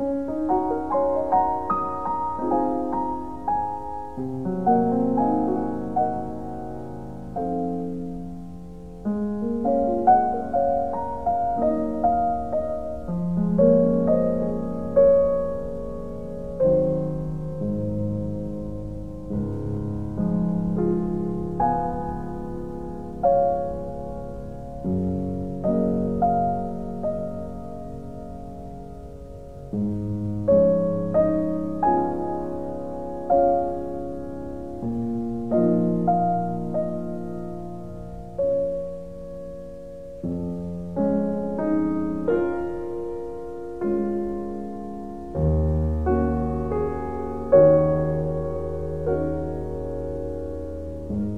you. you.